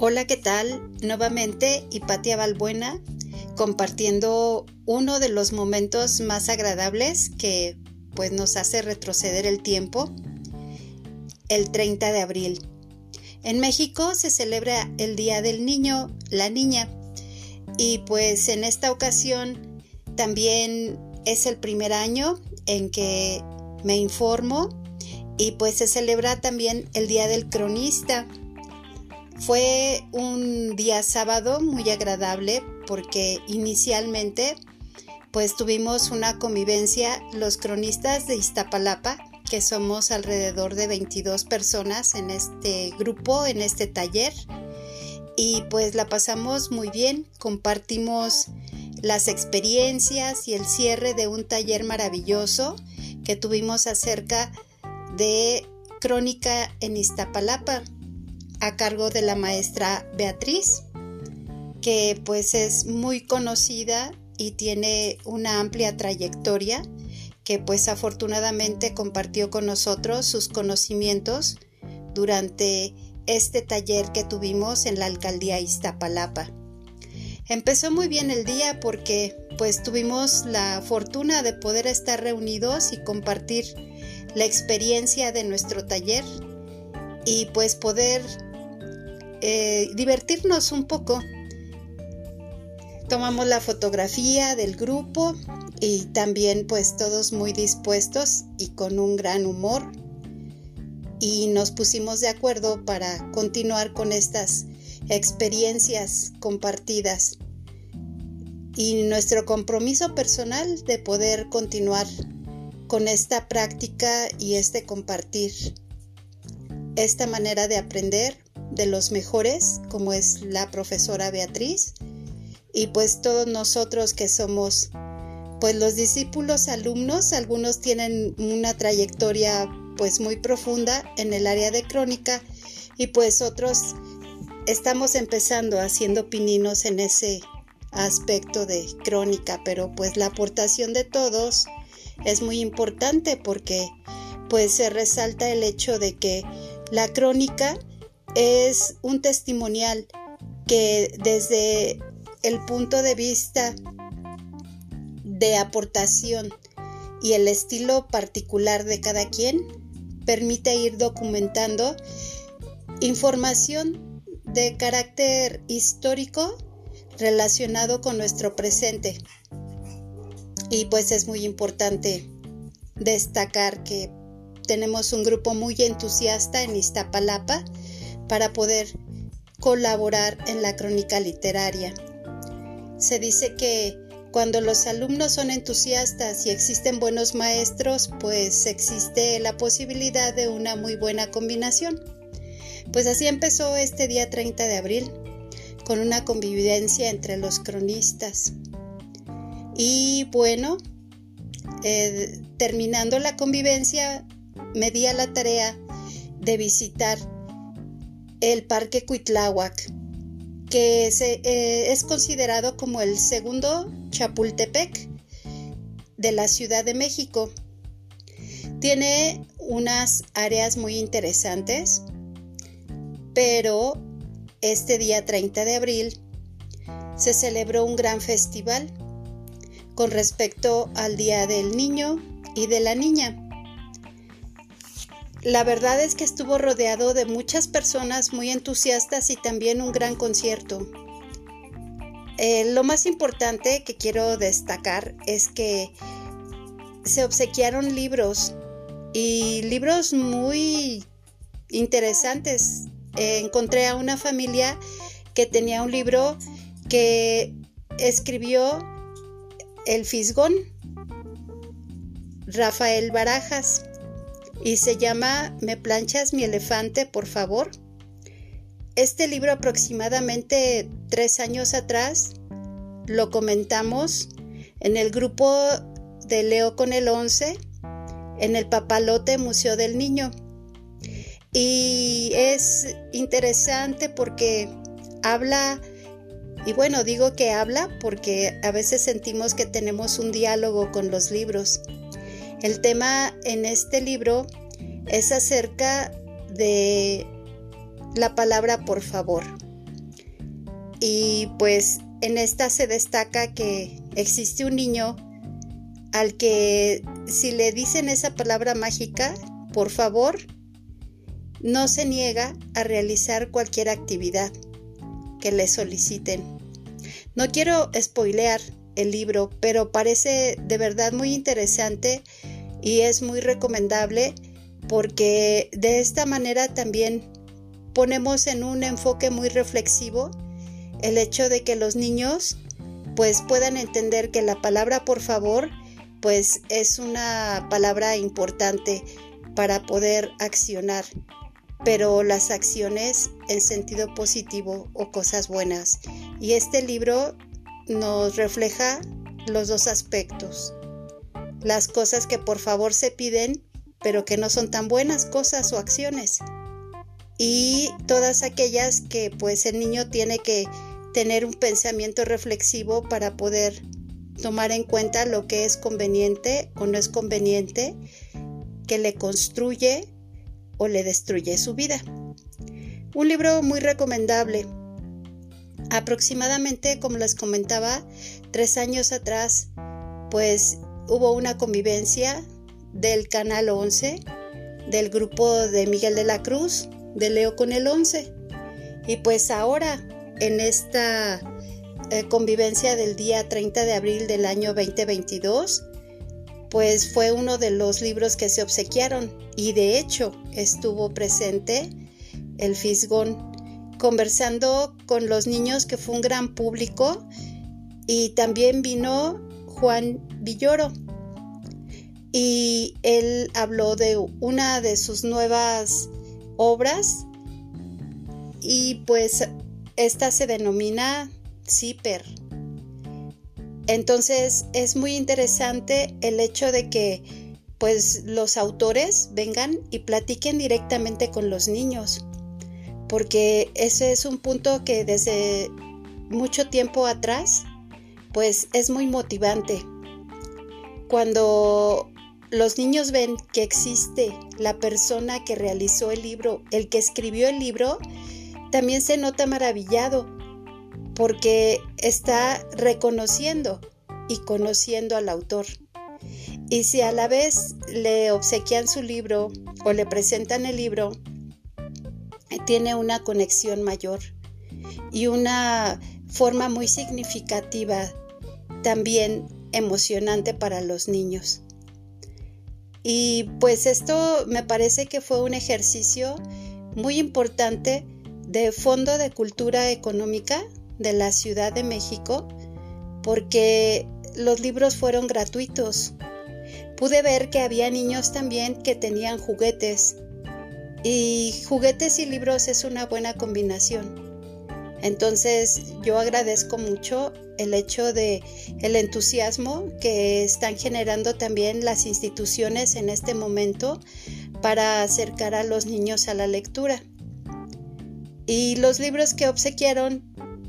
Hola, ¿qué tal? Nuevamente Hipatia Balbuena compartiendo uno de los momentos más agradables que pues nos hace retroceder el tiempo, el 30 de abril. En México se celebra el Día del Niño, la Niña, y pues en esta ocasión también es el primer año en que me informo y pues se celebra también el Día del Cronista. Fue un día sábado muy agradable porque inicialmente pues tuvimos una convivencia los cronistas de Iztapalapa, que somos alrededor de 22 personas en este grupo, en este taller. Y pues la pasamos muy bien, compartimos las experiencias y el cierre de un taller maravilloso que tuvimos acerca de crónica en Iztapalapa a cargo de la maestra Beatriz, que pues es muy conocida y tiene una amplia trayectoria, que pues afortunadamente compartió con nosotros sus conocimientos durante este taller que tuvimos en la alcaldía Iztapalapa. Empezó muy bien el día porque pues tuvimos la fortuna de poder estar reunidos y compartir la experiencia de nuestro taller y pues poder eh, divertirnos un poco. Tomamos la fotografía del grupo y también pues todos muy dispuestos y con un gran humor y nos pusimos de acuerdo para continuar con estas experiencias compartidas y nuestro compromiso personal de poder continuar con esta práctica y este compartir, esta manera de aprender de los mejores, como es la profesora Beatriz, y pues todos nosotros que somos pues los discípulos alumnos, algunos tienen una trayectoria pues muy profunda en el área de crónica y pues otros estamos empezando haciendo pininos en ese aspecto de crónica, pero pues la aportación de todos es muy importante porque pues se resalta el hecho de que la crónica es un testimonial que desde el punto de vista de aportación y el estilo particular de cada quien permite ir documentando información de carácter histórico relacionado con nuestro presente. Y pues es muy importante destacar que tenemos un grupo muy entusiasta en Iztapalapa para poder colaborar en la crónica literaria. Se dice que cuando los alumnos son entusiastas y existen buenos maestros, pues existe la posibilidad de una muy buena combinación. Pues así empezó este día 30 de abril, con una convivencia entre los cronistas. Y bueno, eh, terminando la convivencia, me di a la tarea de visitar el Parque Cuitláhuac, que eh, es considerado como el segundo Chapultepec de la Ciudad de México. Tiene unas áreas muy interesantes, pero este día 30 de abril se celebró un gran festival con respecto al Día del Niño y de la Niña. La verdad es que estuvo rodeado de muchas personas muy entusiastas y también un gran concierto. Eh, lo más importante que quiero destacar es que se obsequiaron libros y libros muy interesantes encontré a una familia que tenía un libro que escribió el Fisgón, Rafael Barajas, y se llama Me planchas mi elefante, por favor. Este libro aproximadamente tres años atrás lo comentamos en el grupo de Leo con el 11 en el Papalote Museo del Niño. Y es interesante porque habla, y bueno, digo que habla porque a veces sentimos que tenemos un diálogo con los libros. El tema en este libro es acerca de la palabra por favor. y pues en esta se destaca que existe un niño al que si le dicen esa palabra mágica, por favor, no se niega a realizar cualquier actividad que le soliciten. No quiero spoilear el libro, pero parece de verdad muy interesante y es muy recomendable porque de esta manera también ponemos en un enfoque muy reflexivo el hecho de que los niños pues puedan entender que la palabra por favor pues es una palabra importante para poder accionar, pero las acciones en sentido positivo o cosas buenas. Y este libro nos refleja los dos aspectos. Las cosas que por favor se piden, pero que no son tan buenas cosas o acciones. Y todas aquellas que pues el niño tiene que tener un pensamiento reflexivo para poder tomar en cuenta lo que es conveniente o no es conveniente, que le construye o le destruye su vida. Un libro muy recomendable. Aproximadamente, como les comentaba, tres años atrás, pues hubo una convivencia del Canal 11, del grupo de Miguel de la Cruz, de Leo con el 11. Y pues ahora, en esta eh, convivencia del día 30 de abril del año 2022, pues fue uno de los libros que se obsequiaron y de hecho estuvo presente el Fisgón conversando con los niños que fue un gran público y también vino Juan Villoro y él habló de una de sus nuevas obras y pues esta se denomina Zipper. Entonces es muy interesante el hecho de que pues los autores vengan y platiquen directamente con los niños, porque ese es un punto que desde mucho tiempo atrás pues es muy motivante. Cuando los niños ven que existe la persona que realizó el libro, el que escribió el libro, también se nota maravillado porque está reconociendo y conociendo al autor. Y si a la vez le obsequian su libro o le presentan el libro, tiene una conexión mayor y una forma muy significativa, también emocionante para los niños. Y pues esto me parece que fue un ejercicio muy importante de Fondo de Cultura Económica de la Ciudad de México porque los libros fueron gratuitos. Pude ver que había niños también que tenían juguetes y juguetes y libros es una buena combinación. Entonces yo agradezco mucho el hecho de el entusiasmo que están generando también las instituciones en este momento para acercar a los niños a la lectura. Y los libros que obsequiaron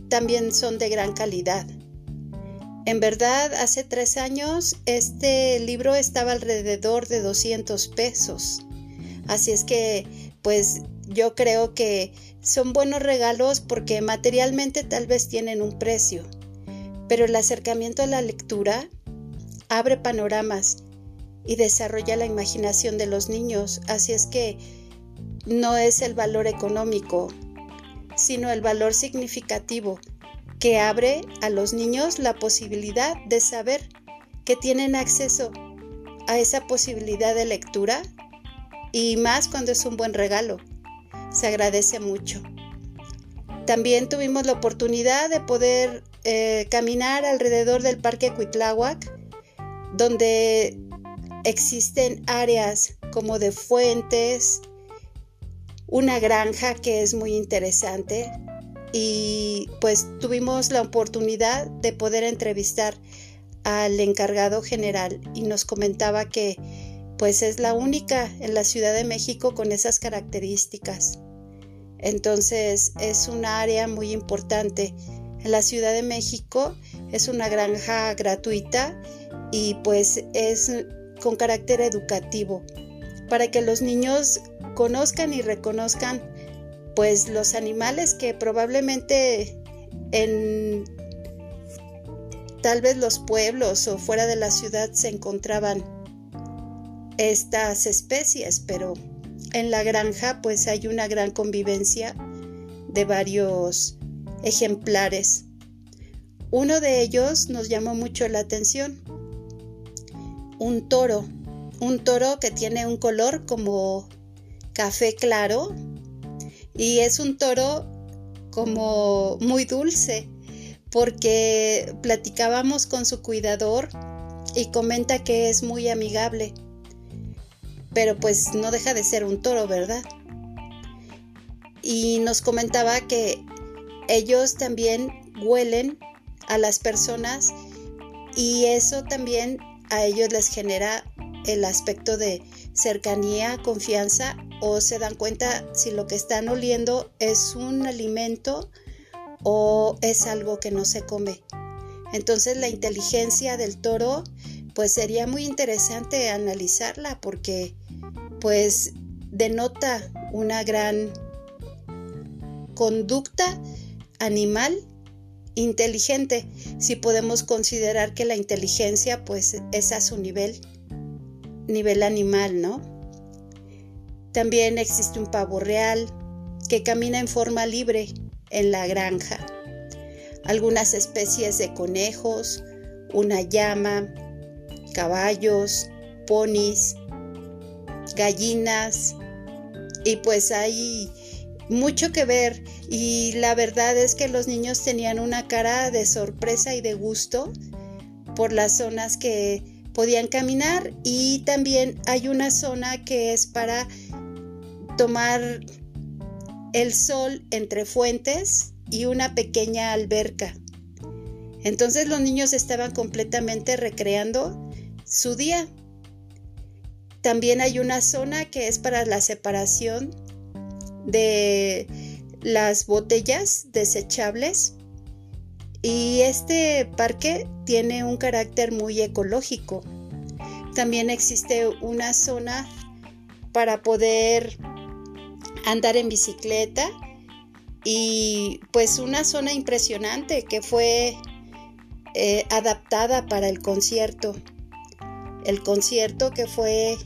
también son de gran calidad. En verdad, hace tres años este libro estaba alrededor de 200 pesos. Así es que, pues yo creo que son buenos regalos porque materialmente tal vez tienen un precio, pero el acercamiento a la lectura abre panoramas y desarrolla la imaginación de los niños. Así es que no es el valor económico, sino el valor significativo que abre a los niños la posibilidad de saber que tienen acceso a esa posibilidad de lectura y más cuando es un buen regalo. Se agradece mucho. También tuvimos la oportunidad de poder eh, caminar alrededor del Parque Cuitláhuac, donde existen áreas como de fuentes, una granja que es muy interesante y pues tuvimos la oportunidad de poder entrevistar al encargado general y nos comentaba que pues es la única en la Ciudad de México con esas características. Entonces es un área muy importante. En la Ciudad de México es una granja gratuita y pues es con carácter educativo para que los niños conozcan y reconozcan pues los animales que probablemente en tal vez los pueblos o fuera de la ciudad se encontraban estas especies, pero en la granja pues hay una gran convivencia de varios ejemplares. Uno de ellos nos llamó mucho la atención. Un toro, un toro que tiene un color como café claro y es un toro como muy dulce porque platicábamos con su cuidador y comenta que es muy amigable. Pero pues no deja de ser un toro, ¿verdad? Y nos comentaba que ellos también huelen a las personas y eso también a ellos les genera el aspecto de cercanía, confianza o se dan cuenta si lo que están oliendo es un alimento o es algo que no se come. Entonces la inteligencia del toro pues sería muy interesante analizarla porque pues denota una gran conducta animal inteligente, si podemos considerar que la inteligencia pues es a su nivel, nivel animal, ¿no? También existe un pavo real que camina en forma libre en la granja. Algunas especies de conejos, una llama, caballos, ponis, gallinas y pues hay mucho que ver y la verdad es que los niños tenían una cara de sorpresa y de gusto por las zonas que podían caminar y también hay una zona que es para tomar el sol entre fuentes y una pequeña alberca. Entonces los niños estaban completamente recreando su día. También hay una zona que es para la separación de las botellas desechables y este parque tiene un carácter muy ecológico. También existe una zona para poder andar en bicicleta y pues una zona impresionante que fue eh, adaptada para el concierto. El concierto que fue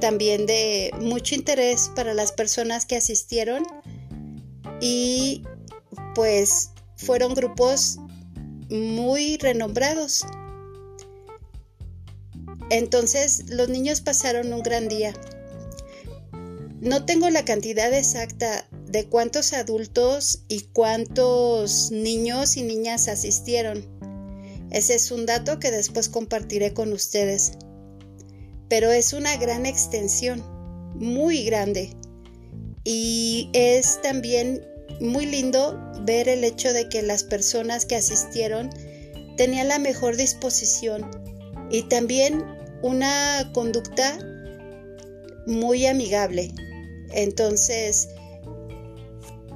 también de mucho interés para las personas que asistieron y pues fueron grupos muy renombrados. Entonces los niños pasaron un gran día. No tengo la cantidad exacta de cuántos adultos y cuántos niños y niñas asistieron. Ese es un dato que después compartiré con ustedes. Pero es una gran extensión, muy grande. Y es también muy lindo ver el hecho de que las personas que asistieron tenían la mejor disposición y también una conducta muy amigable. Entonces,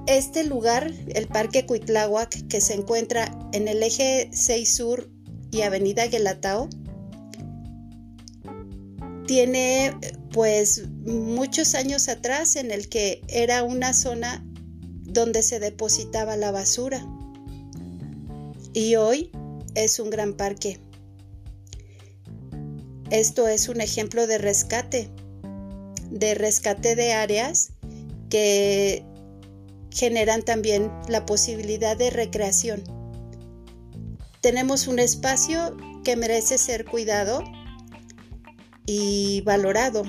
este lugar, el Parque Cuitláhuac, que se encuentra en el eje 6 Sur y Avenida Guelatao, tiene pues muchos años atrás en el que era una zona donde se depositaba la basura y hoy es un gran parque. Esto es un ejemplo de rescate de rescate de áreas que generan también la posibilidad de recreación. Tenemos un espacio que merece ser cuidado y valorado.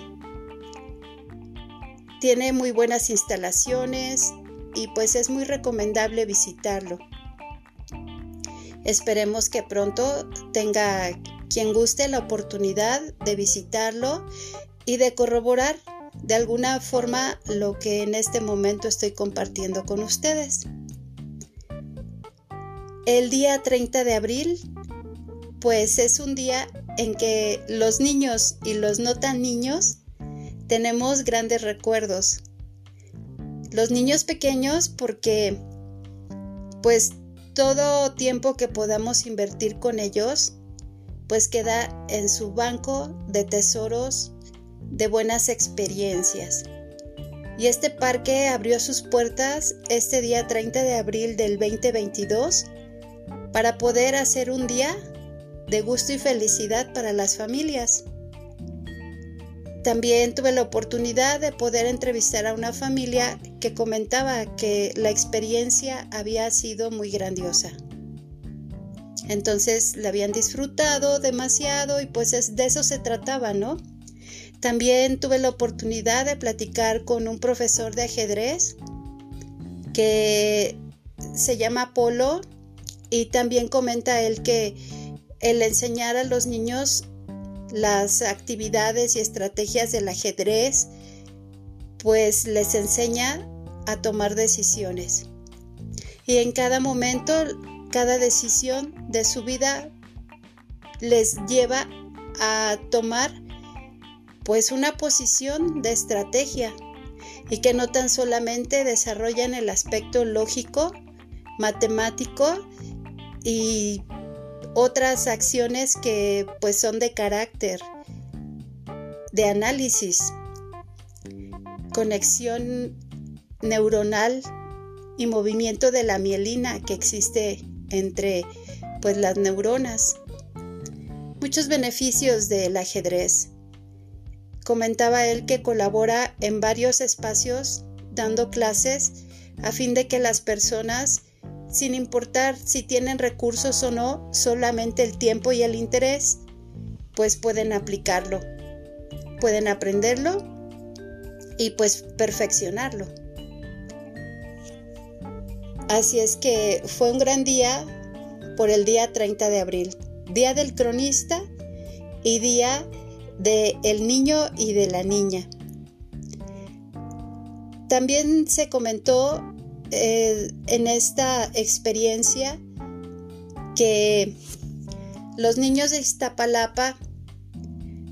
Tiene muy buenas instalaciones y pues es muy recomendable visitarlo. Esperemos que pronto tenga quien guste la oportunidad de visitarlo y de corroborar de alguna forma lo que en este momento estoy compartiendo con ustedes. El día 30 de abril, pues es un día en que los niños y los no tan niños tenemos grandes recuerdos. Los niños pequeños porque pues todo tiempo que podamos invertir con ellos pues queda en su banco de tesoros de buenas experiencias. Y este parque abrió sus puertas este día 30 de abril del 2022 para poder hacer un día de gusto y felicidad para las familias. También tuve la oportunidad de poder entrevistar a una familia que comentaba que la experiencia había sido muy grandiosa. Entonces la habían disfrutado demasiado y pues de eso se trataba, ¿no? También tuve la oportunidad de platicar con un profesor de ajedrez que se llama Polo y también comenta él que el enseñar a los niños las actividades y estrategias del ajedrez, pues les enseña a tomar decisiones. Y en cada momento, cada decisión de su vida les lleva a tomar pues una posición de estrategia y que no tan solamente desarrollan el aspecto lógico, matemático y otras acciones que pues son de carácter, de análisis, conexión neuronal y movimiento de la mielina que existe entre pues las neuronas. Muchos beneficios del ajedrez. Comentaba él que colabora en varios espacios dando clases a fin de que las personas sin importar si tienen recursos o no, solamente el tiempo y el interés, pues pueden aplicarlo, pueden aprenderlo y pues perfeccionarlo. Así es que fue un gran día por el día 30 de abril, día del cronista y día del el niño y de la niña. También se comentó eh, en esta experiencia que los niños de Iztapalapa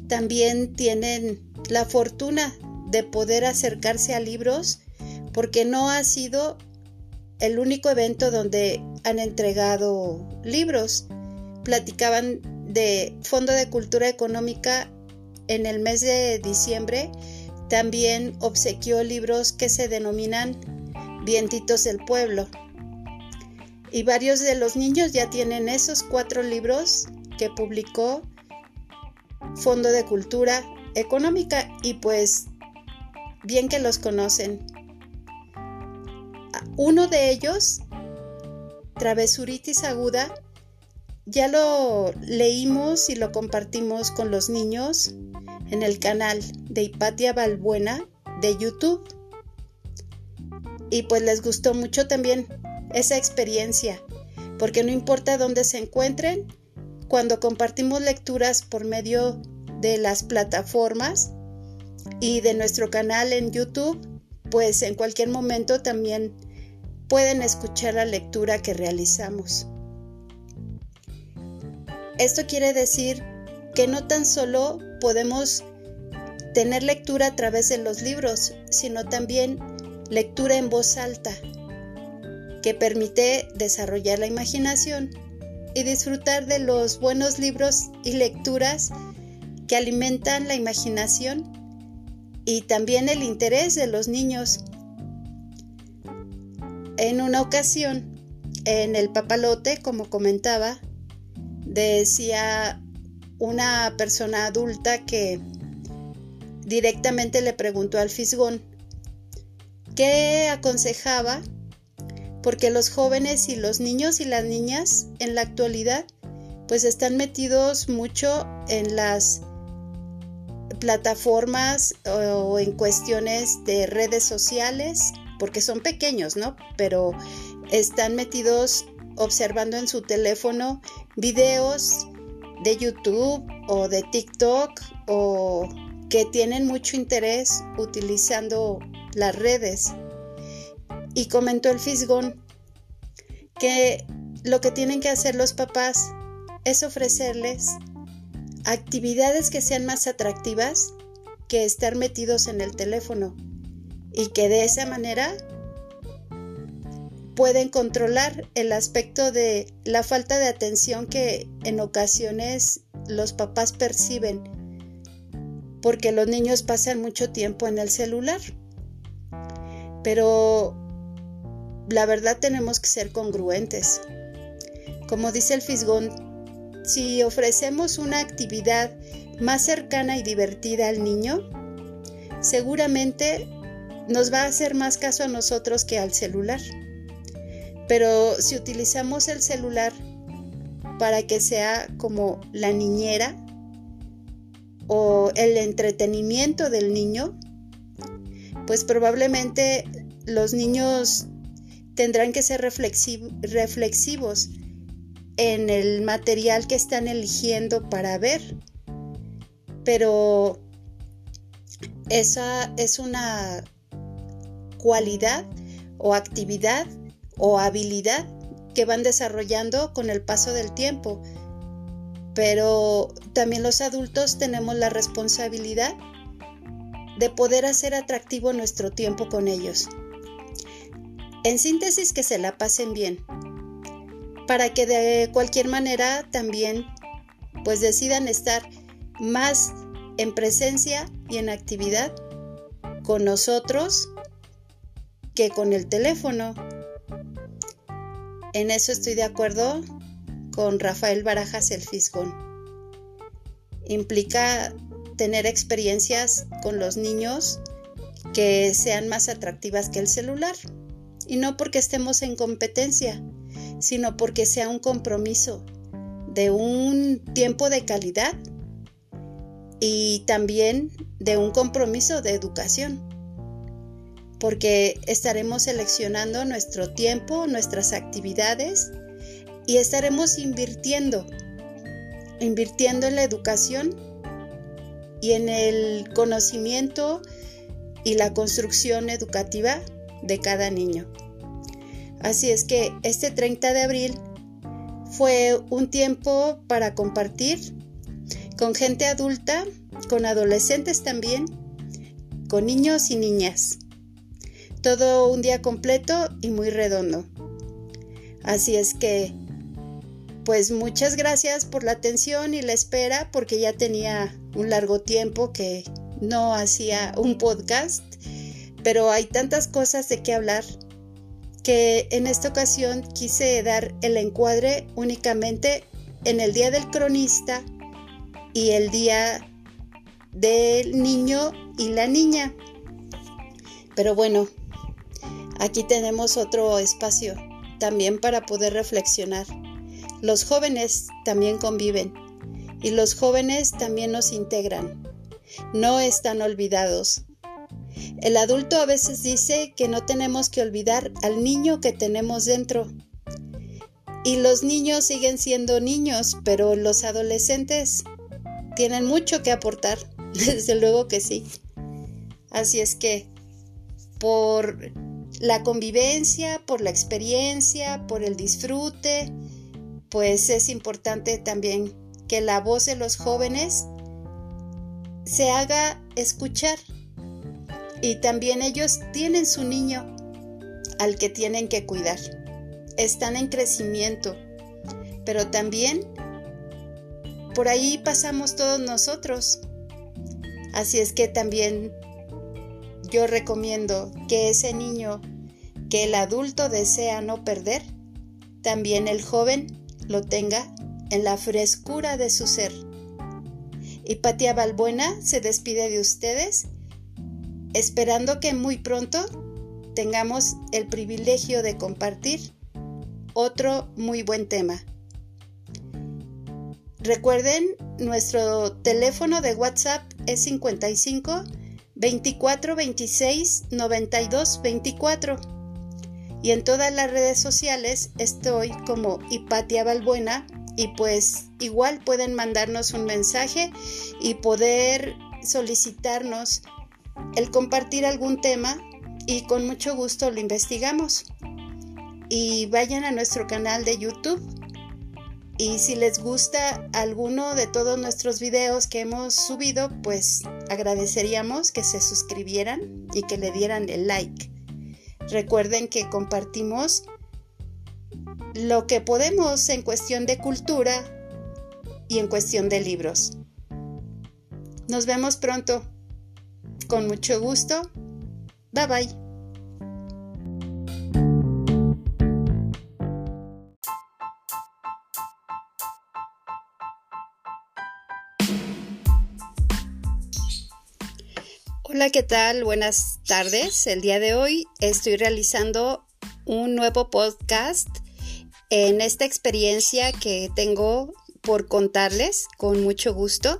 también tienen la fortuna de poder acercarse a libros porque no ha sido el único evento donde han entregado libros. Platicaban de Fondo de Cultura Económica en el mes de diciembre. También obsequió libros que se denominan Vientitos del Pueblo. Y varios de los niños ya tienen esos cuatro libros que publicó Fondo de Cultura Económica y pues bien que los conocen. Uno de ellos, Travesuritis Aguda, ya lo leímos y lo compartimos con los niños en el canal de Hipatia Balbuena de YouTube y pues les gustó mucho también esa experiencia, porque no importa dónde se encuentren, cuando compartimos lecturas por medio de las plataformas y de nuestro canal en YouTube, pues en cualquier momento también pueden escuchar la lectura que realizamos. Esto quiere decir que no tan solo podemos tener lectura a través de los libros, sino también lectura en voz alta, que permite desarrollar la imaginación y disfrutar de los buenos libros y lecturas que alimentan la imaginación y también el interés de los niños. En una ocasión, en el papalote, como comentaba, decía una persona adulta que directamente le preguntó al fisgón ¿Qué aconsejaba? Porque los jóvenes y los niños y las niñas en la actualidad pues están metidos mucho en las plataformas o en cuestiones de redes sociales, porque son pequeños, ¿no? Pero están metidos observando en su teléfono videos de YouTube o de TikTok o que tienen mucho interés utilizando las redes. Y comentó el Fisgón que lo que tienen que hacer los papás es ofrecerles actividades que sean más atractivas que estar metidos en el teléfono y que de esa manera pueden controlar el aspecto de la falta de atención que en ocasiones los papás perciben porque los niños pasan mucho tiempo en el celular. Pero la verdad tenemos que ser congruentes. Como dice el Fisgón, si ofrecemos una actividad más cercana y divertida al niño, seguramente nos va a hacer más caso a nosotros que al celular. Pero si utilizamos el celular para que sea como la niñera o el entretenimiento del niño, pues probablemente los niños tendrán que ser reflexivos en el material que están eligiendo para ver. Pero esa es una cualidad o actividad o habilidad que van desarrollando con el paso del tiempo. Pero también los adultos tenemos la responsabilidad de poder hacer atractivo nuestro tiempo con ellos. En síntesis, que se la pasen bien, para que de cualquier manera también pues decidan estar más en presencia y en actividad con nosotros que con el teléfono. En eso estoy de acuerdo con Rafael Barajas el Fisgón. Implica tener experiencias con los niños que sean más atractivas que el celular. Y no porque estemos en competencia, sino porque sea un compromiso de un tiempo de calidad y también de un compromiso de educación. Porque estaremos seleccionando nuestro tiempo, nuestras actividades y estaremos invirtiendo, invirtiendo en la educación y en el conocimiento y la construcción educativa de cada niño. Así es que este 30 de abril fue un tiempo para compartir con gente adulta, con adolescentes también, con niños y niñas. Todo un día completo y muy redondo. Así es que, pues muchas gracias por la atención y la espera porque ya tenía un largo tiempo que no hacía un podcast, pero hay tantas cosas de qué hablar que en esta ocasión quise dar el encuadre únicamente en el Día del Cronista y el Día del Niño y la Niña. Pero bueno, aquí tenemos otro espacio también para poder reflexionar. Los jóvenes también conviven y los jóvenes también nos integran. No están olvidados. El adulto a veces dice que no tenemos que olvidar al niño que tenemos dentro. Y los niños siguen siendo niños, pero los adolescentes tienen mucho que aportar. Desde luego que sí. Así es que por la convivencia, por la experiencia, por el disfrute, pues es importante también que la voz de los jóvenes se haga escuchar. Y también ellos tienen su niño al que tienen que cuidar. Están en crecimiento, pero también por ahí pasamos todos nosotros. Así es que también yo recomiendo que ese niño que el adulto desea no perder, también el joven lo tenga en la frescura de su ser. Hipatia Balbuena se despide de ustedes, esperando que muy pronto tengamos el privilegio de compartir otro muy buen tema. Recuerden, nuestro teléfono de WhatsApp es 55 24 26 92 24. Y en todas las redes sociales estoy como Hipatia Balbuena y pues igual pueden mandarnos un mensaje y poder solicitarnos el compartir algún tema y con mucho gusto lo investigamos. Y vayan a nuestro canal de YouTube y si les gusta alguno de todos nuestros videos que hemos subido, pues agradeceríamos que se suscribieran y que le dieran el like. Recuerden que compartimos lo que podemos en cuestión de cultura y en cuestión de libros. Nos vemos pronto. Con mucho gusto. Bye bye. Hola, ¿qué tal? Buenas tardes. El día de hoy estoy realizando un nuevo podcast en esta experiencia que tengo por contarles con mucho gusto.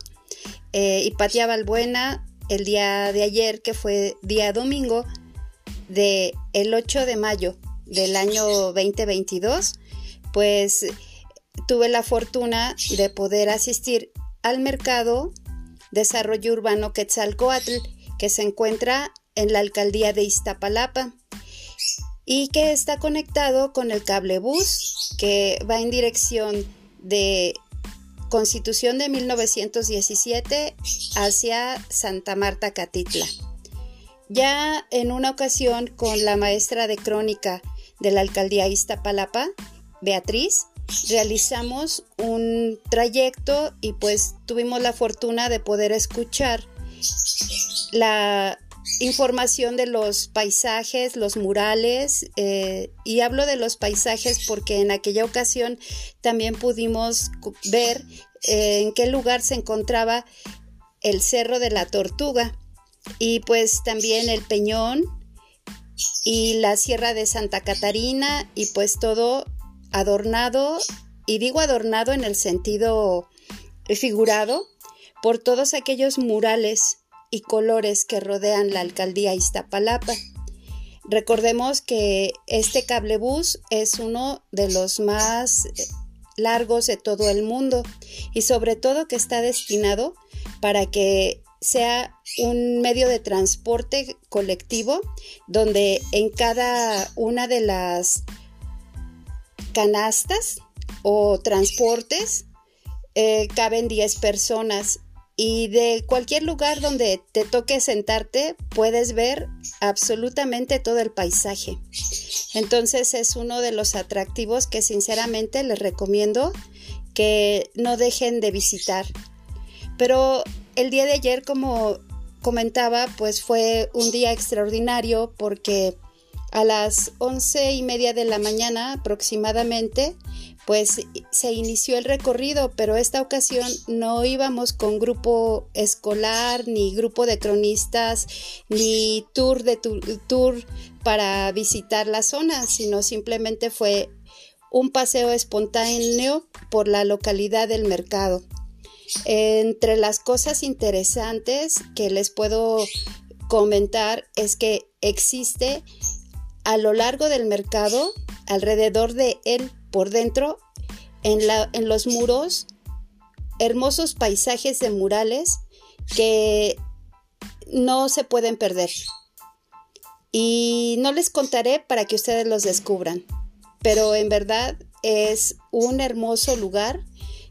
Eh, Hipatia Balbuena el día de ayer, que fue día domingo, de el 8 de mayo del año 2022, pues tuve la fortuna de poder asistir al mercado Desarrollo Urbano Quetzalcoatl, que se encuentra en la alcaldía de Iztapalapa y que está conectado con el cable bus que va en dirección de Constitución de 1917 hacia Santa Marta Catitla. Ya en una ocasión con la maestra de crónica de la alcaldía Iztapalapa, Beatriz, realizamos un trayecto y pues tuvimos la fortuna de poder escuchar la información de los paisajes, los murales, eh, y hablo de los paisajes porque en aquella ocasión también pudimos ver eh, en qué lugar se encontraba el Cerro de la Tortuga y pues también el Peñón y la Sierra de Santa Catarina y pues todo adornado, y digo adornado en el sentido figurado, por todos aquellos murales y colores que rodean la alcaldía Iztapalapa. Recordemos que este cablebús es uno de los más largos de todo el mundo y sobre todo que está destinado para que sea un medio de transporte colectivo donde en cada una de las canastas o transportes eh, caben 10 personas y de cualquier lugar donde te toque sentarte puedes ver absolutamente todo el paisaje. Entonces es uno de los atractivos que sinceramente les recomiendo que no dejen de visitar. Pero el día de ayer, como comentaba, pues fue un día extraordinario porque a las once y media de la mañana aproximadamente, pues se inició el recorrido, pero esta ocasión no íbamos con grupo escolar, ni grupo de cronistas, ni tour de tour para visitar la zona, sino simplemente fue un paseo espontáneo por la localidad del mercado. Entre las cosas interesantes que les puedo comentar es que existe a lo largo del mercado, alrededor de él, por dentro, en, la, en los muros, hermosos paisajes de murales que no se pueden perder. Y no les contaré para que ustedes los descubran, pero en verdad es un hermoso lugar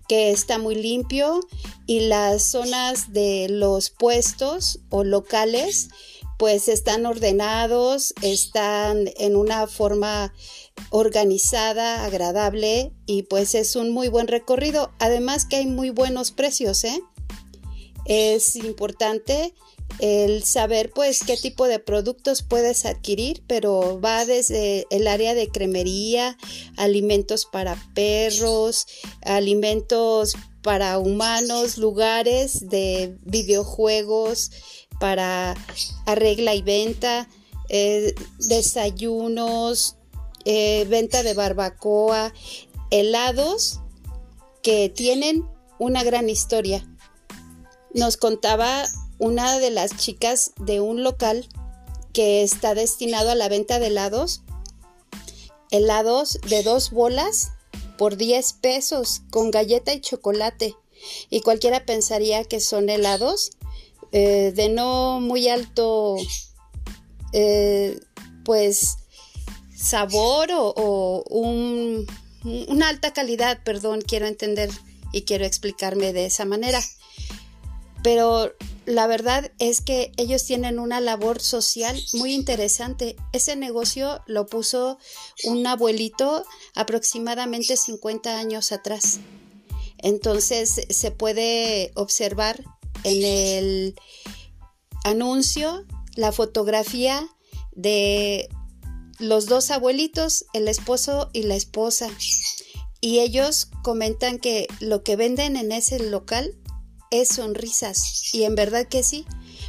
que está muy limpio y las zonas de los puestos o locales pues están ordenados, están en una forma organizada, agradable y pues es un muy buen recorrido. Además que hay muy buenos precios, ¿eh? Es importante el saber pues qué tipo de productos puedes adquirir, pero va desde el área de cremería, alimentos para perros, alimentos para humanos, lugares de videojuegos, para arregla y venta, eh, desayunos, eh, venta de barbacoa, helados que tienen una gran historia. Nos contaba una de las chicas de un local que está destinado a la venta de helados, helados de dos bolas por 10 pesos con galleta y chocolate. Y cualquiera pensaría que son helados eh, de no muy alto, eh, pues, sabor o, una alta calidad, perdón, quiero entender y quiero explicarme de esa manera. Pero la verdad es que ellos tienen una labor social muy interesante. Ese negocio lo puso un abuelito aproximadamente 50 años atrás. Entonces se puede observar en el anuncio la fotografía de los dos abuelitos, el esposo y la esposa. Y ellos comentan que lo que venden en ese local es sonrisas. Y en verdad que sí,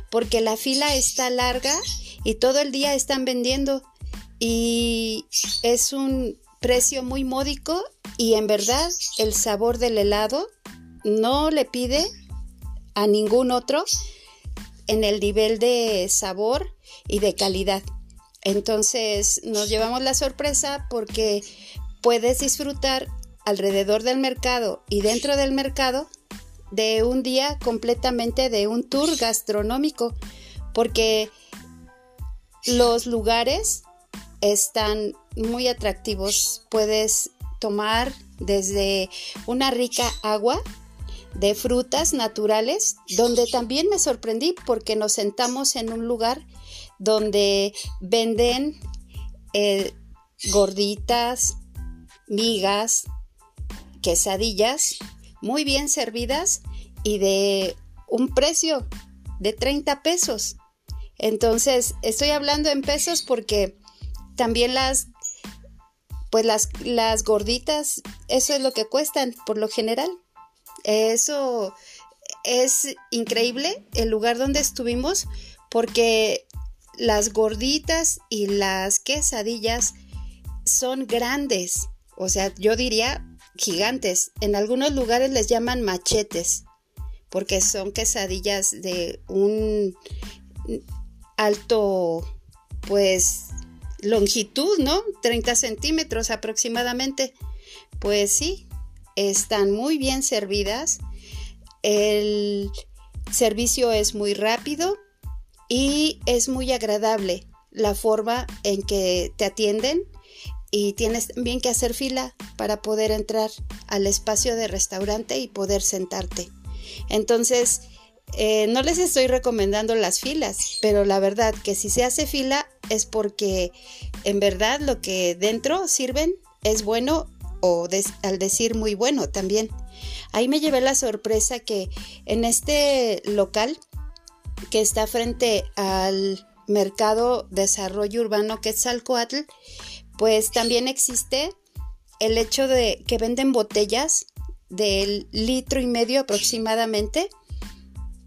porque la fila está larga y todo el día están vendiendo y es un precio muy módico y en verdad el sabor del helado no le pide a ningún otro en el nivel de sabor y de calidad. Entonces nos llevamos la sorpresa porque puedes disfrutar alrededor del mercado y dentro del mercado de un día completamente de un tour gastronómico porque los lugares están muy atractivos. Puedes tomar desde una rica agua de frutas naturales, donde también me sorprendí porque nos sentamos en un lugar donde venden eh, gorditas, migas, quesadillas muy bien servidas y de un precio de 30 pesos. Entonces, estoy hablando en pesos porque también las pues las, las gorditas, eso es lo que cuestan por lo general. Eso es increíble el lugar donde estuvimos porque las gorditas y las quesadillas son grandes, o sea, yo diría gigantes. En algunos lugares les llaman machetes porque son quesadillas de un alto, pues, longitud, ¿no? 30 centímetros aproximadamente. Pues sí, están muy bien servidas. El servicio es muy rápido y es muy agradable la forma en que te atienden y tienes también que hacer fila para poder entrar al espacio de restaurante y poder sentarte. Entonces, eh, no les estoy recomendando las filas, pero la verdad que si se hace fila es porque en verdad lo que dentro sirven es bueno o al decir muy bueno también. Ahí me llevé la sorpresa que en este local que está frente al mercado desarrollo urbano Quetzalcoatl, pues también existe el hecho de que venden botellas del litro y medio aproximadamente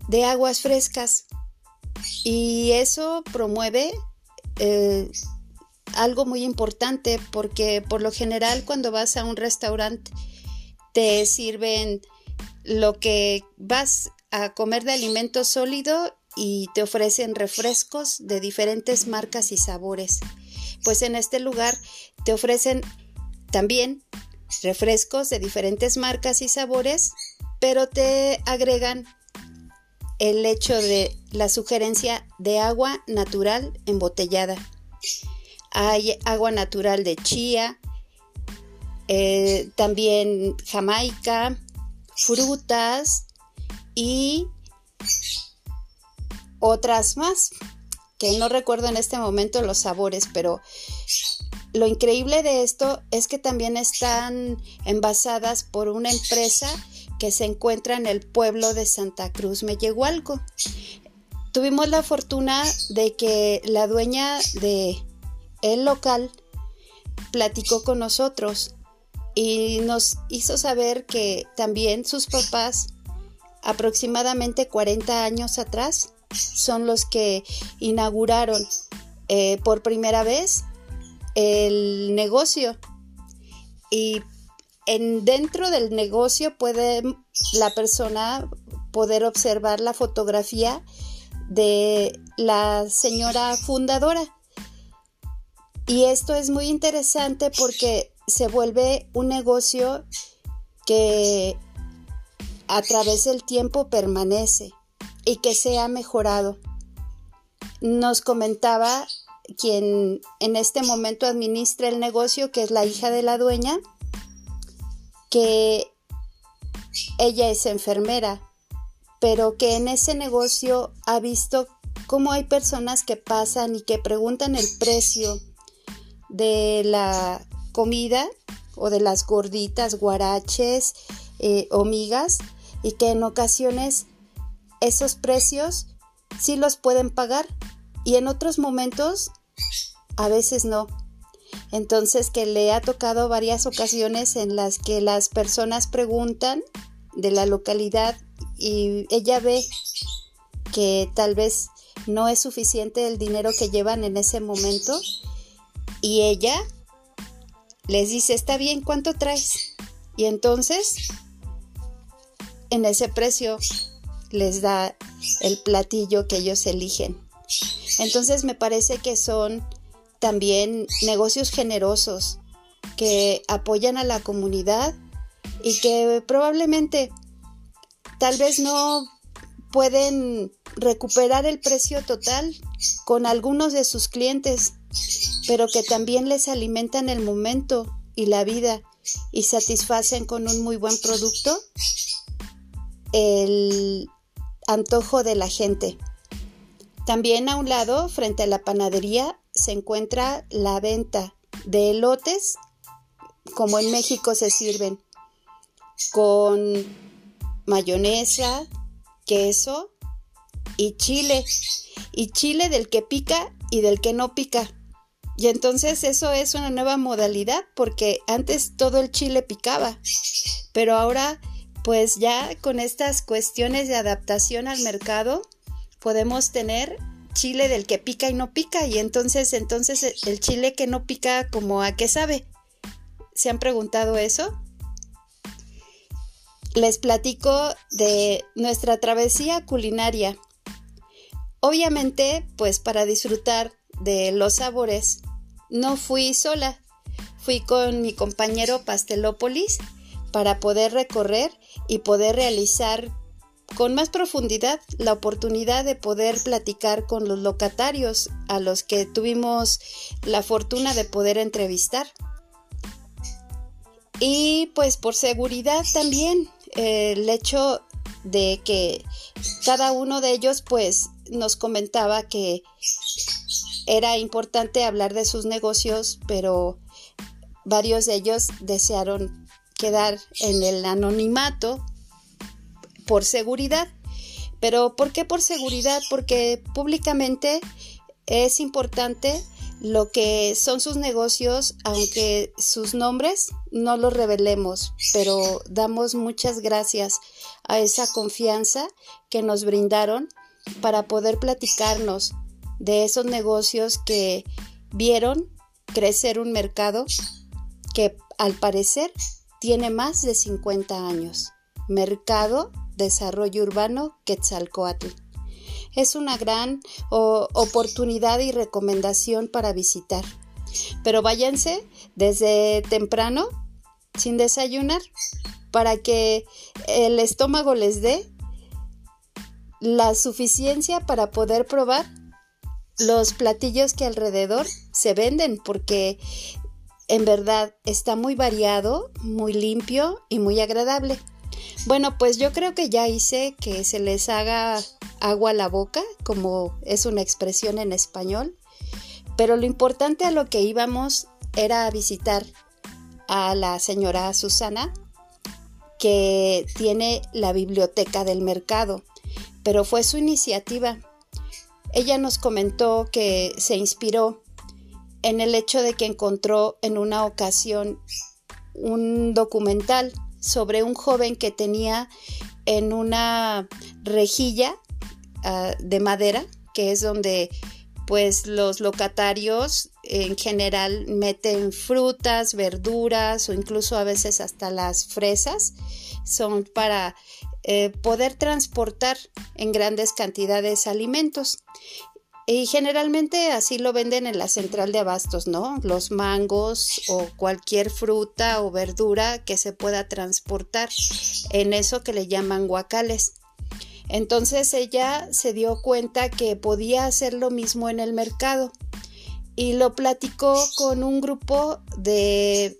de aguas frescas. Y eso promueve eh, algo muy importante porque por lo general cuando vas a un restaurante te sirven lo que vas a comer de alimento sólido y te ofrecen refrescos de diferentes marcas y sabores. Pues en este lugar te ofrecen también refrescos de diferentes marcas y sabores, pero te agregan el hecho de la sugerencia de agua natural embotellada. Hay agua natural de chía, eh, también jamaica, frutas y otras más que no recuerdo en este momento los sabores, pero lo increíble de esto es que también están envasadas por una empresa que se encuentra en el pueblo de Santa Cruz Mellehualco. Tuvimos la fortuna de que la dueña de el local platicó con nosotros y nos hizo saber que también sus papás aproximadamente 40 años atrás son los que inauguraron eh, por primera vez el negocio y en, dentro del negocio puede la persona poder observar la fotografía de la señora fundadora. Y esto es muy interesante porque se vuelve un negocio que a través del tiempo permanece y que se ha mejorado. Nos comentaba quien en este momento administra el negocio, que es la hija de la dueña, que ella es enfermera, pero que en ese negocio ha visto cómo hay personas que pasan y que preguntan el precio de la comida o de las gorditas, guaraches eh, o y que en ocasiones esos precios sí los pueden pagar y en otros momentos a veces no. Entonces que le ha tocado varias ocasiones en las que las personas preguntan de la localidad y ella ve que tal vez no es suficiente el dinero que llevan en ese momento y ella les dice, está bien, ¿cuánto traes? Y entonces, en ese precio, les da el platillo que ellos eligen. Entonces me parece que son también negocios generosos que apoyan a la comunidad y que probablemente tal vez no pueden recuperar el precio total con algunos de sus clientes, pero que también les alimentan el momento y la vida y satisfacen con un muy buen producto el antojo de la gente. También a un lado, frente a la panadería, se encuentra la venta de elotes, como en México se sirven, con mayonesa, queso y chile. Y chile del que pica y del que no pica. Y entonces eso es una nueva modalidad porque antes todo el chile picaba, pero ahora pues ya con estas cuestiones de adaptación al mercado podemos tener chile del que pica y no pica y entonces entonces el chile que no pica como a qué sabe. ¿Se han preguntado eso? Les platico de nuestra travesía culinaria. Obviamente, pues para disfrutar de los sabores no fui sola, fui con mi compañero Pastelópolis para poder recorrer y poder realizar con más profundidad la oportunidad de poder platicar con los locatarios a los que tuvimos la fortuna de poder entrevistar. Y pues por seguridad también el hecho de que cada uno de ellos pues nos comentaba que era importante hablar de sus negocios, pero varios de ellos desearon quedar en el anonimato por seguridad. Pero ¿por qué por seguridad? Porque públicamente es importante lo que son sus negocios, aunque sus nombres no los revelemos, pero damos muchas gracias a esa confianza que nos brindaron para poder platicarnos de esos negocios que vieron crecer un mercado que al parecer tiene más de 50 años. Mercado Desarrollo Urbano Quetzalcoatl. Es una gran oportunidad y recomendación para visitar. Pero váyanse desde temprano, sin desayunar, para que el estómago les dé la suficiencia para poder probar los platillos que alrededor se venden porque en verdad está muy variado, muy limpio y muy agradable. Bueno, pues yo creo que ya hice que se les haga agua a la boca, como es una expresión en español, pero lo importante a lo que íbamos era visitar a la señora Susana, que tiene la biblioteca del mercado, pero fue su iniciativa ella nos comentó que se inspiró en el hecho de que encontró en una ocasión un documental sobre un joven que tenía en una rejilla ah, de madera, que es donde pues los locatarios en general meten frutas, verduras o incluso a veces hasta las fresas. Son para eh, poder transportar en grandes cantidades alimentos. Y generalmente así lo venden en la central de abastos, ¿no? Los mangos o cualquier fruta o verdura que se pueda transportar en eso que le llaman guacales. Entonces ella se dio cuenta que podía hacer lo mismo en el mercado y lo platicó con un grupo de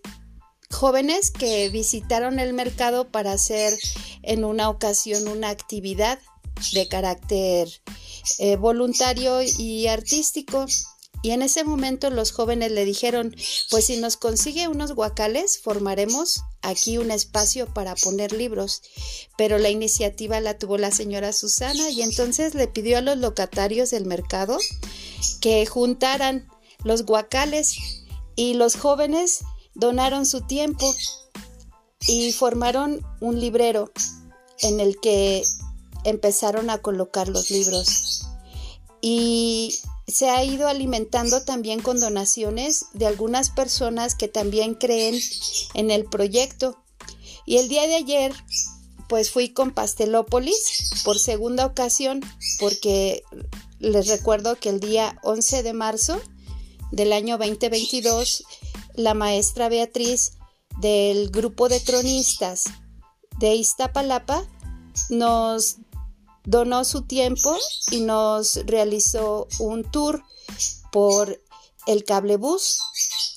jóvenes que visitaron el mercado para hacer en una ocasión una actividad de carácter eh, voluntario y artístico. Y en ese momento los jóvenes le dijeron, pues si nos consigue unos guacales, formaremos aquí un espacio para poner libros. Pero la iniciativa la tuvo la señora Susana y entonces le pidió a los locatarios del mercado que juntaran los guacales y los jóvenes donaron su tiempo y formaron un librero en el que empezaron a colocar los libros. y se ha ido alimentando también con donaciones de algunas personas que también creen en el proyecto. Y el día de ayer, pues fui con Pastelópolis por segunda ocasión, porque les recuerdo que el día 11 de marzo del año 2022, la maestra Beatriz del grupo de tronistas de Iztapalapa nos donó su tiempo y nos realizó un tour por el cablebús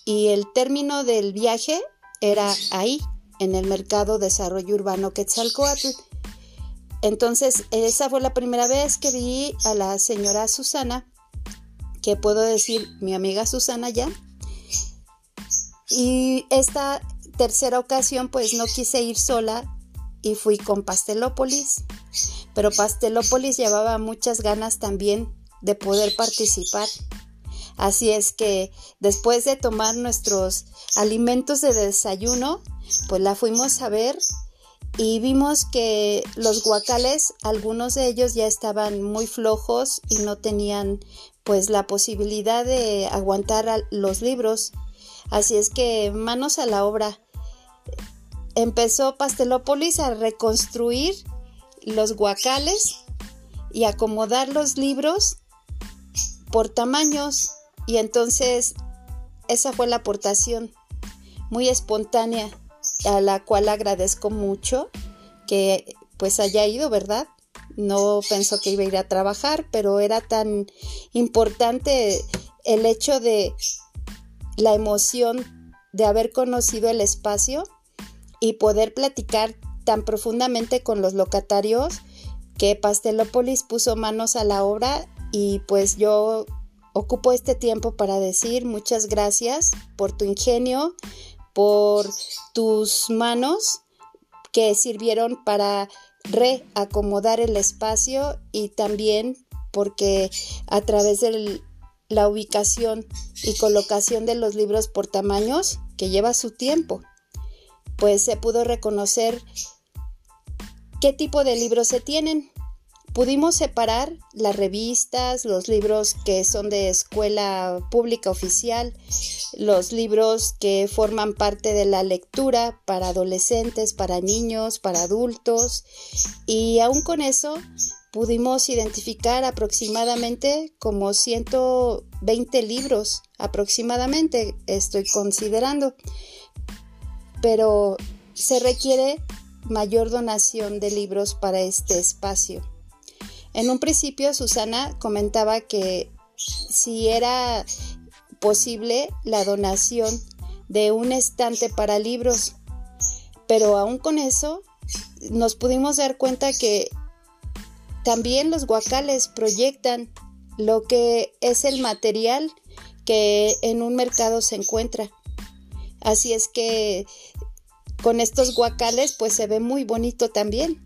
y el término del viaje era ahí, en el Mercado Desarrollo Urbano Quetzalcoatl. Entonces, esa fue la primera vez que vi a la señora Susana, que puedo decir mi amiga Susana ya. Y esta tercera ocasión, pues no quise ir sola y fui con Pastelópolis pero Pastelópolis llevaba muchas ganas también de poder participar. Así es que después de tomar nuestros alimentos de desayuno, pues la fuimos a ver y vimos que los guacales, algunos de ellos ya estaban muy flojos y no tenían pues la posibilidad de aguantar los libros. Así es que manos a la obra. Empezó Pastelópolis a reconstruir los guacales y acomodar los libros por tamaños y entonces esa fue la aportación muy espontánea a la cual agradezco mucho que pues haya ido, ¿verdad? No pensó que iba a ir a trabajar, pero era tan importante el hecho de la emoción de haber conocido el espacio y poder platicar tan profundamente con los locatarios que Pastelópolis puso manos a la obra y pues yo ocupo este tiempo para decir muchas gracias por tu ingenio, por tus manos que sirvieron para reacomodar el espacio y también porque a través de la ubicación y colocación de los libros por tamaños que lleva su tiempo, pues se pudo reconocer ¿Qué tipo de libros se tienen? Pudimos separar las revistas, los libros que son de escuela pública oficial, los libros que forman parte de la lectura para adolescentes, para niños, para adultos y aún con eso pudimos identificar aproximadamente como 120 libros, aproximadamente estoy considerando, pero se requiere mayor donación de libros para este espacio. En un principio Susana comentaba que si era posible la donación de un estante para libros, pero aún con eso nos pudimos dar cuenta que también los guacales proyectan lo que es el material que en un mercado se encuentra. Así es que con estos guacales pues se ve muy bonito también.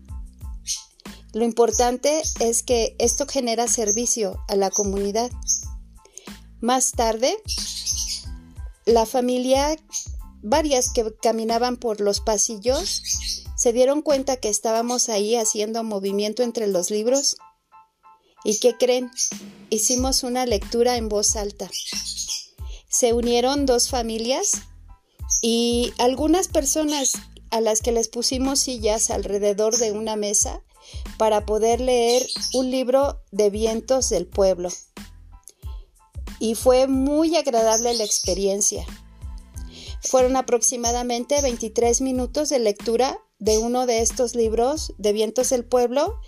Lo importante es que esto genera servicio a la comunidad. Más tarde, la familia, varias que caminaban por los pasillos, se dieron cuenta que estábamos ahí haciendo movimiento entre los libros. ¿Y qué creen? Hicimos una lectura en voz alta. Se unieron dos familias y algunas personas a las que les pusimos sillas alrededor de una mesa para poder leer un libro de vientos del pueblo. Y fue muy agradable la experiencia. Fueron aproximadamente 23 minutos de lectura de uno de estos libros de vientos del pueblo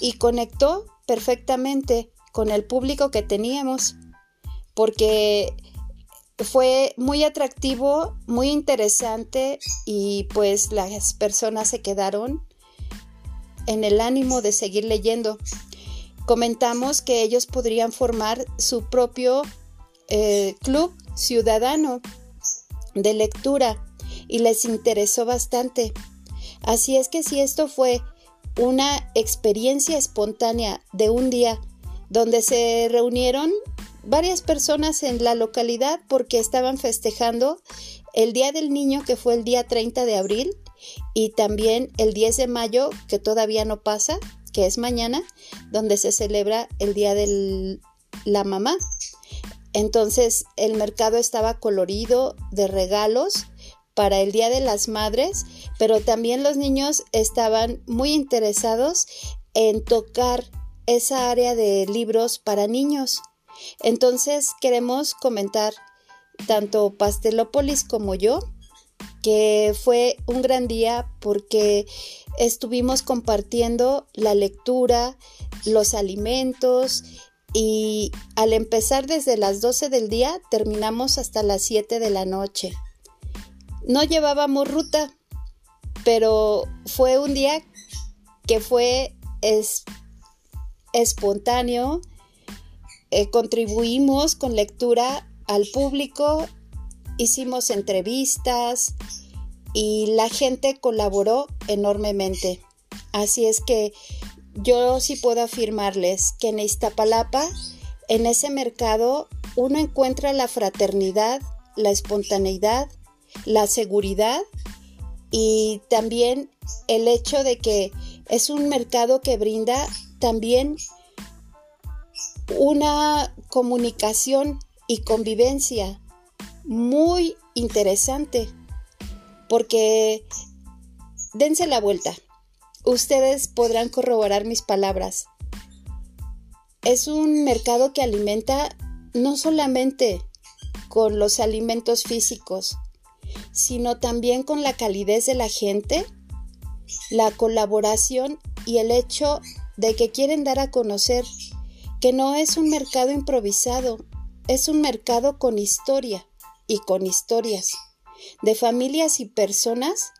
y conectó perfectamente con el público que teníamos porque fue muy atractivo, muy interesante y pues las personas se quedaron en el ánimo de seguir leyendo. Comentamos que ellos podrían formar su propio eh, club ciudadano de lectura y les interesó bastante. Así es que si esto fue una experiencia espontánea de un día donde se reunieron varias personas en la localidad porque estaban festejando el Día del Niño que fue el día 30 de abril y también el 10 de mayo que todavía no pasa que es mañana, donde se celebra el Día de la Mamá. Entonces el mercado estaba colorido de regalos para el Día de las Madres, pero también los niños estaban muy interesados en tocar esa área de libros para niños. Entonces queremos comentar tanto Pastelópolis como yo que fue un gran día porque estuvimos compartiendo la lectura, los alimentos y al empezar desde las 12 del día terminamos hasta las 7 de la noche. No llevábamos ruta, pero fue un día que fue espontáneo, eh, contribuimos con lectura al público, hicimos entrevistas y la gente colaboró enormemente. Así es que yo sí puedo afirmarles que en Iztapalapa, en ese mercado, uno encuentra la fraternidad, la espontaneidad, la seguridad y también el hecho de que es un mercado que brinda también una comunicación y convivencia muy interesante porque dense la vuelta. Ustedes podrán corroborar mis palabras. Es un mercado que alimenta no solamente con los alimentos físicos, sino también con la calidez de la gente, la colaboración y el hecho de que quieren dar a conocer que no es un mercado improvisado, es un mercado con historia y con historias, de familias y personas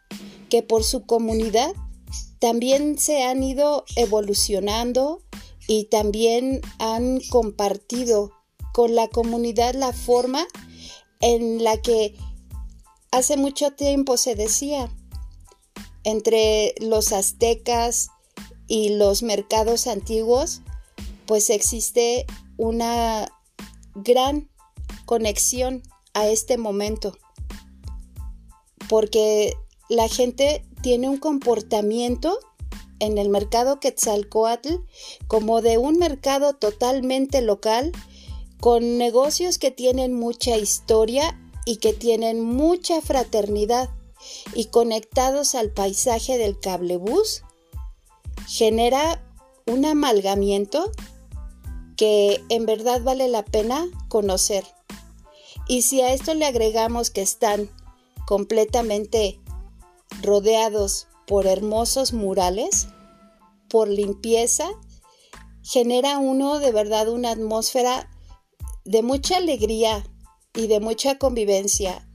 que por su comunidad también se han ido evolucionando y también han compartido con la comunidad la forma en la que hace mucho tiempo se decía entre los aztecas y los mercados antiguos, pues existe una gran conexión a este momento, porque la gente tiene un comportamiento en el mercado Quetzalcoatl como de un mercado totalmente local, con negocios que tienen mucha historia y que tienen mucha fraternidad y conectados al paisaje del cablebús, genera un amalgamiento que en verdad vale la pena conocer. Y si a esto le agregamos que están completamente rodeados por hermosos murales, por limpieza, genera uno de verdad una atmósfera de mucha alegría y de mucha convivencia.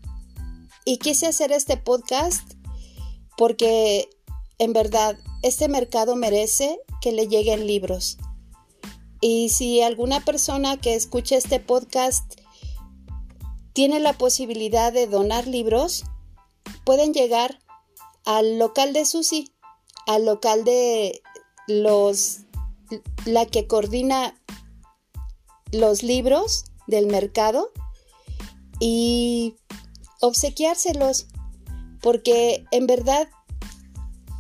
Y quise hacer este podcast porque en verdad este mercado merece que le lleguen libros. Y si alguna persona que escuche este podcast tiene la posibilidad de donar libros, pueden llegar al local de Susi, al local de los la que coordina los libros del mercado y obsequiárselos, porque en verdad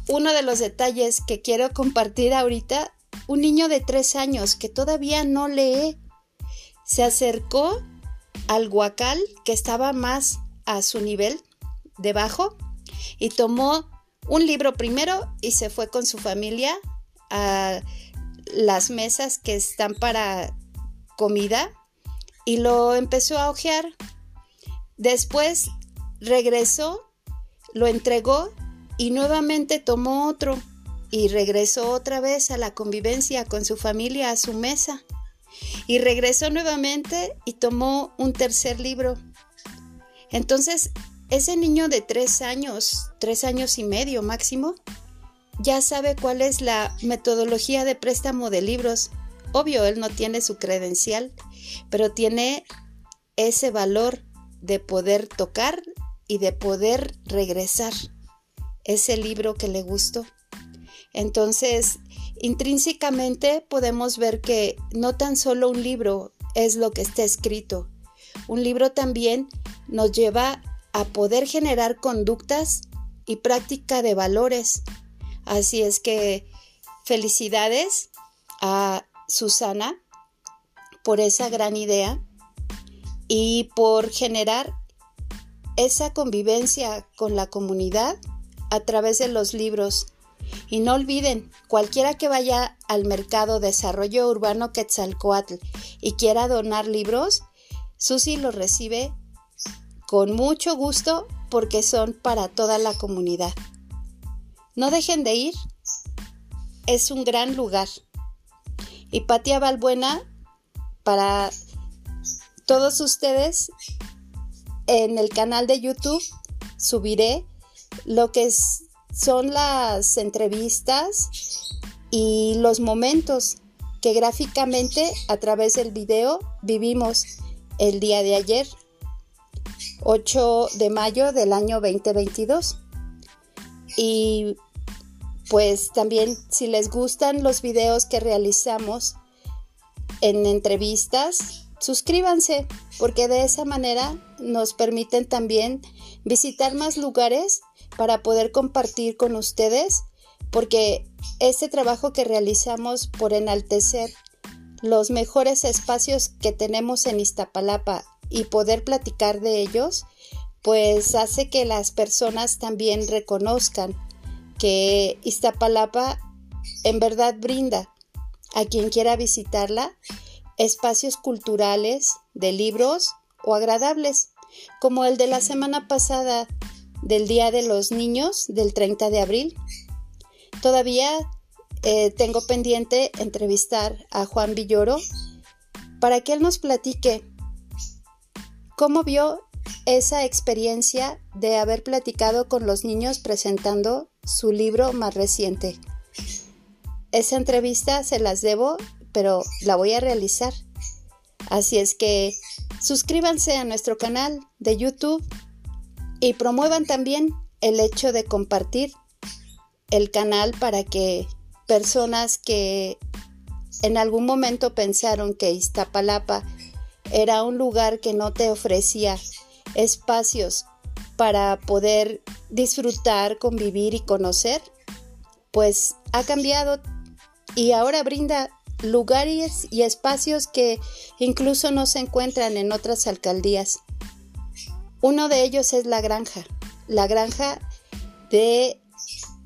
uno de los detalles que quiero compartir ahorita, un niño de tres años que todavía no lee, se acercó al guacal que estaba más a su nivel, debajo, y tomó un libro primero y se fue con su familia a las mesas que están para comida y lo empezó a ojear Después regresó, lo entregó y nuevamente tomó otro y regresó otra vez a la convivencia con su familia a su mesa. Y regresó nuevamente y tomó un tercer libro. Entonces, ese niño de tres años, tres años y medio máximo, ya sabe cuál es la metodología de préstamo de libros. Obvio, él no tiene su credencial, pero tiene ese valor de poder tocar y de poder regresar ese libro que le gustó. Entonces, intrínsecamente podemos ver que no tan solo un libro es lo que está escrito, un libro también nos lleva a poder generar conductas y práctica de valores. Así es que Felicidades a Susana por esa gran idea y por generar esa convivencia con la comunidad a través de los libros. Y no olviden, cualquiera que vaya al mercado Desarrollo Urbano Quetzalcoatl y quiera donar libros, Susi los recibe con mucho gusto porque son para toda la comunidad. No dejen de ir, es un gran lugar. Y Patia Valbuena, para todos ustedes, en el canal de YouTube subiré lo que son las entrevistas y los momentos que gráficamente a través del video vivimos el día de ayer, 8 de mayo del año 2022. Y pues también si les gustan los videos que realizamos en entrevistas, suscríbanse porque de esa manera nos permiten también visitar más lugares para poder compartir con ustedes porque este trabajo que realizamos por enaltecer los mejores espacios que tenemos en Iztapalapa y poder platicar de ellos, pues hace que las personas también reconozcan que Iztapalapa en verdad brinda a quien quiera visitarla espacios culturales, de libros o agradables, como el de la semana pasada del Día de los Niños del 30 de abril. Todavía eh, tengo pendiente entrevistar a Juan Villoro para que él nos platique cómo vio esa experiencia de haber platicado con los niños presentando su libro más reciente. Esa entrevista se las debo, pero la voy a realizar. Así es que suscríbanse a nuestro canal de YouTube y promuevan también el hecho de compartir el canal para que personas que en algún momento pensaron que Iztapalapa era un lugar que no te ofrecía espacios para poder disfrutar, convivir y conocer, pues ha cambiado y ahora brinda lugares y espacios que incluso no se encuentran en otras alcaldías. Uno de ellos es la granja, la granja de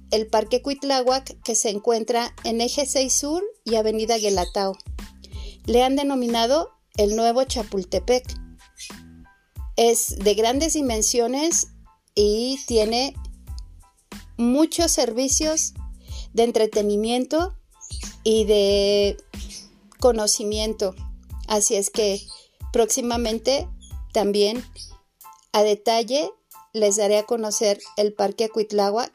el Parque Cuitláhuac que se encuentra en Eje 6 Sur y Avenida Guelatao. Le han denominado el nuevo Chapultepec. Es de grandes dimensiones y tiene muchos servicios de entretenimiento y de conocimiento. Así es que próximamente también a detalle les daré a conocer el Parque Acuitláhuac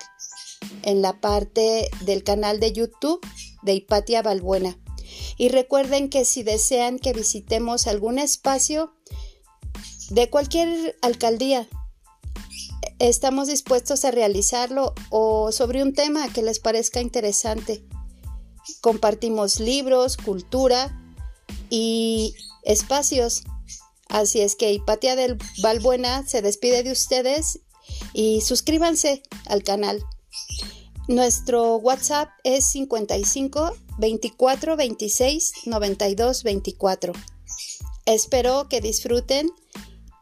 en la parte del canal de YouTube de Hipatia Balbuena. Y recuerden que si desean que visitemos algún espacio de cualquier alcaldía, estamos dispuestos a realizarlo o sobre un tema que les parezca interesante. Compartimos libros, cultura y espacios. Así es que Hipatia del Valbuena se despide de ustedes y suscríbanse al canal. Nuestro WhatsApp es 55 24 26 92 24. Espero que disfruten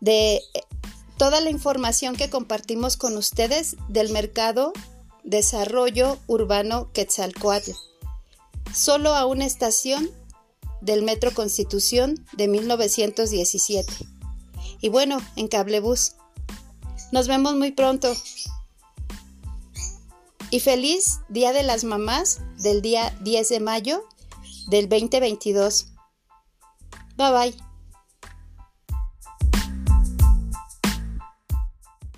de toda la información que compartimos con ustedes del mercado Desarrollo Urbano Quetzalcoatl. Solo a una estación del Metro Constitución de 1917. Y bueno, en Cablebus. Nos vemos muy pronto. Y feliz Día de las Mamás del día 10 de mayo del 2022. Bye bye.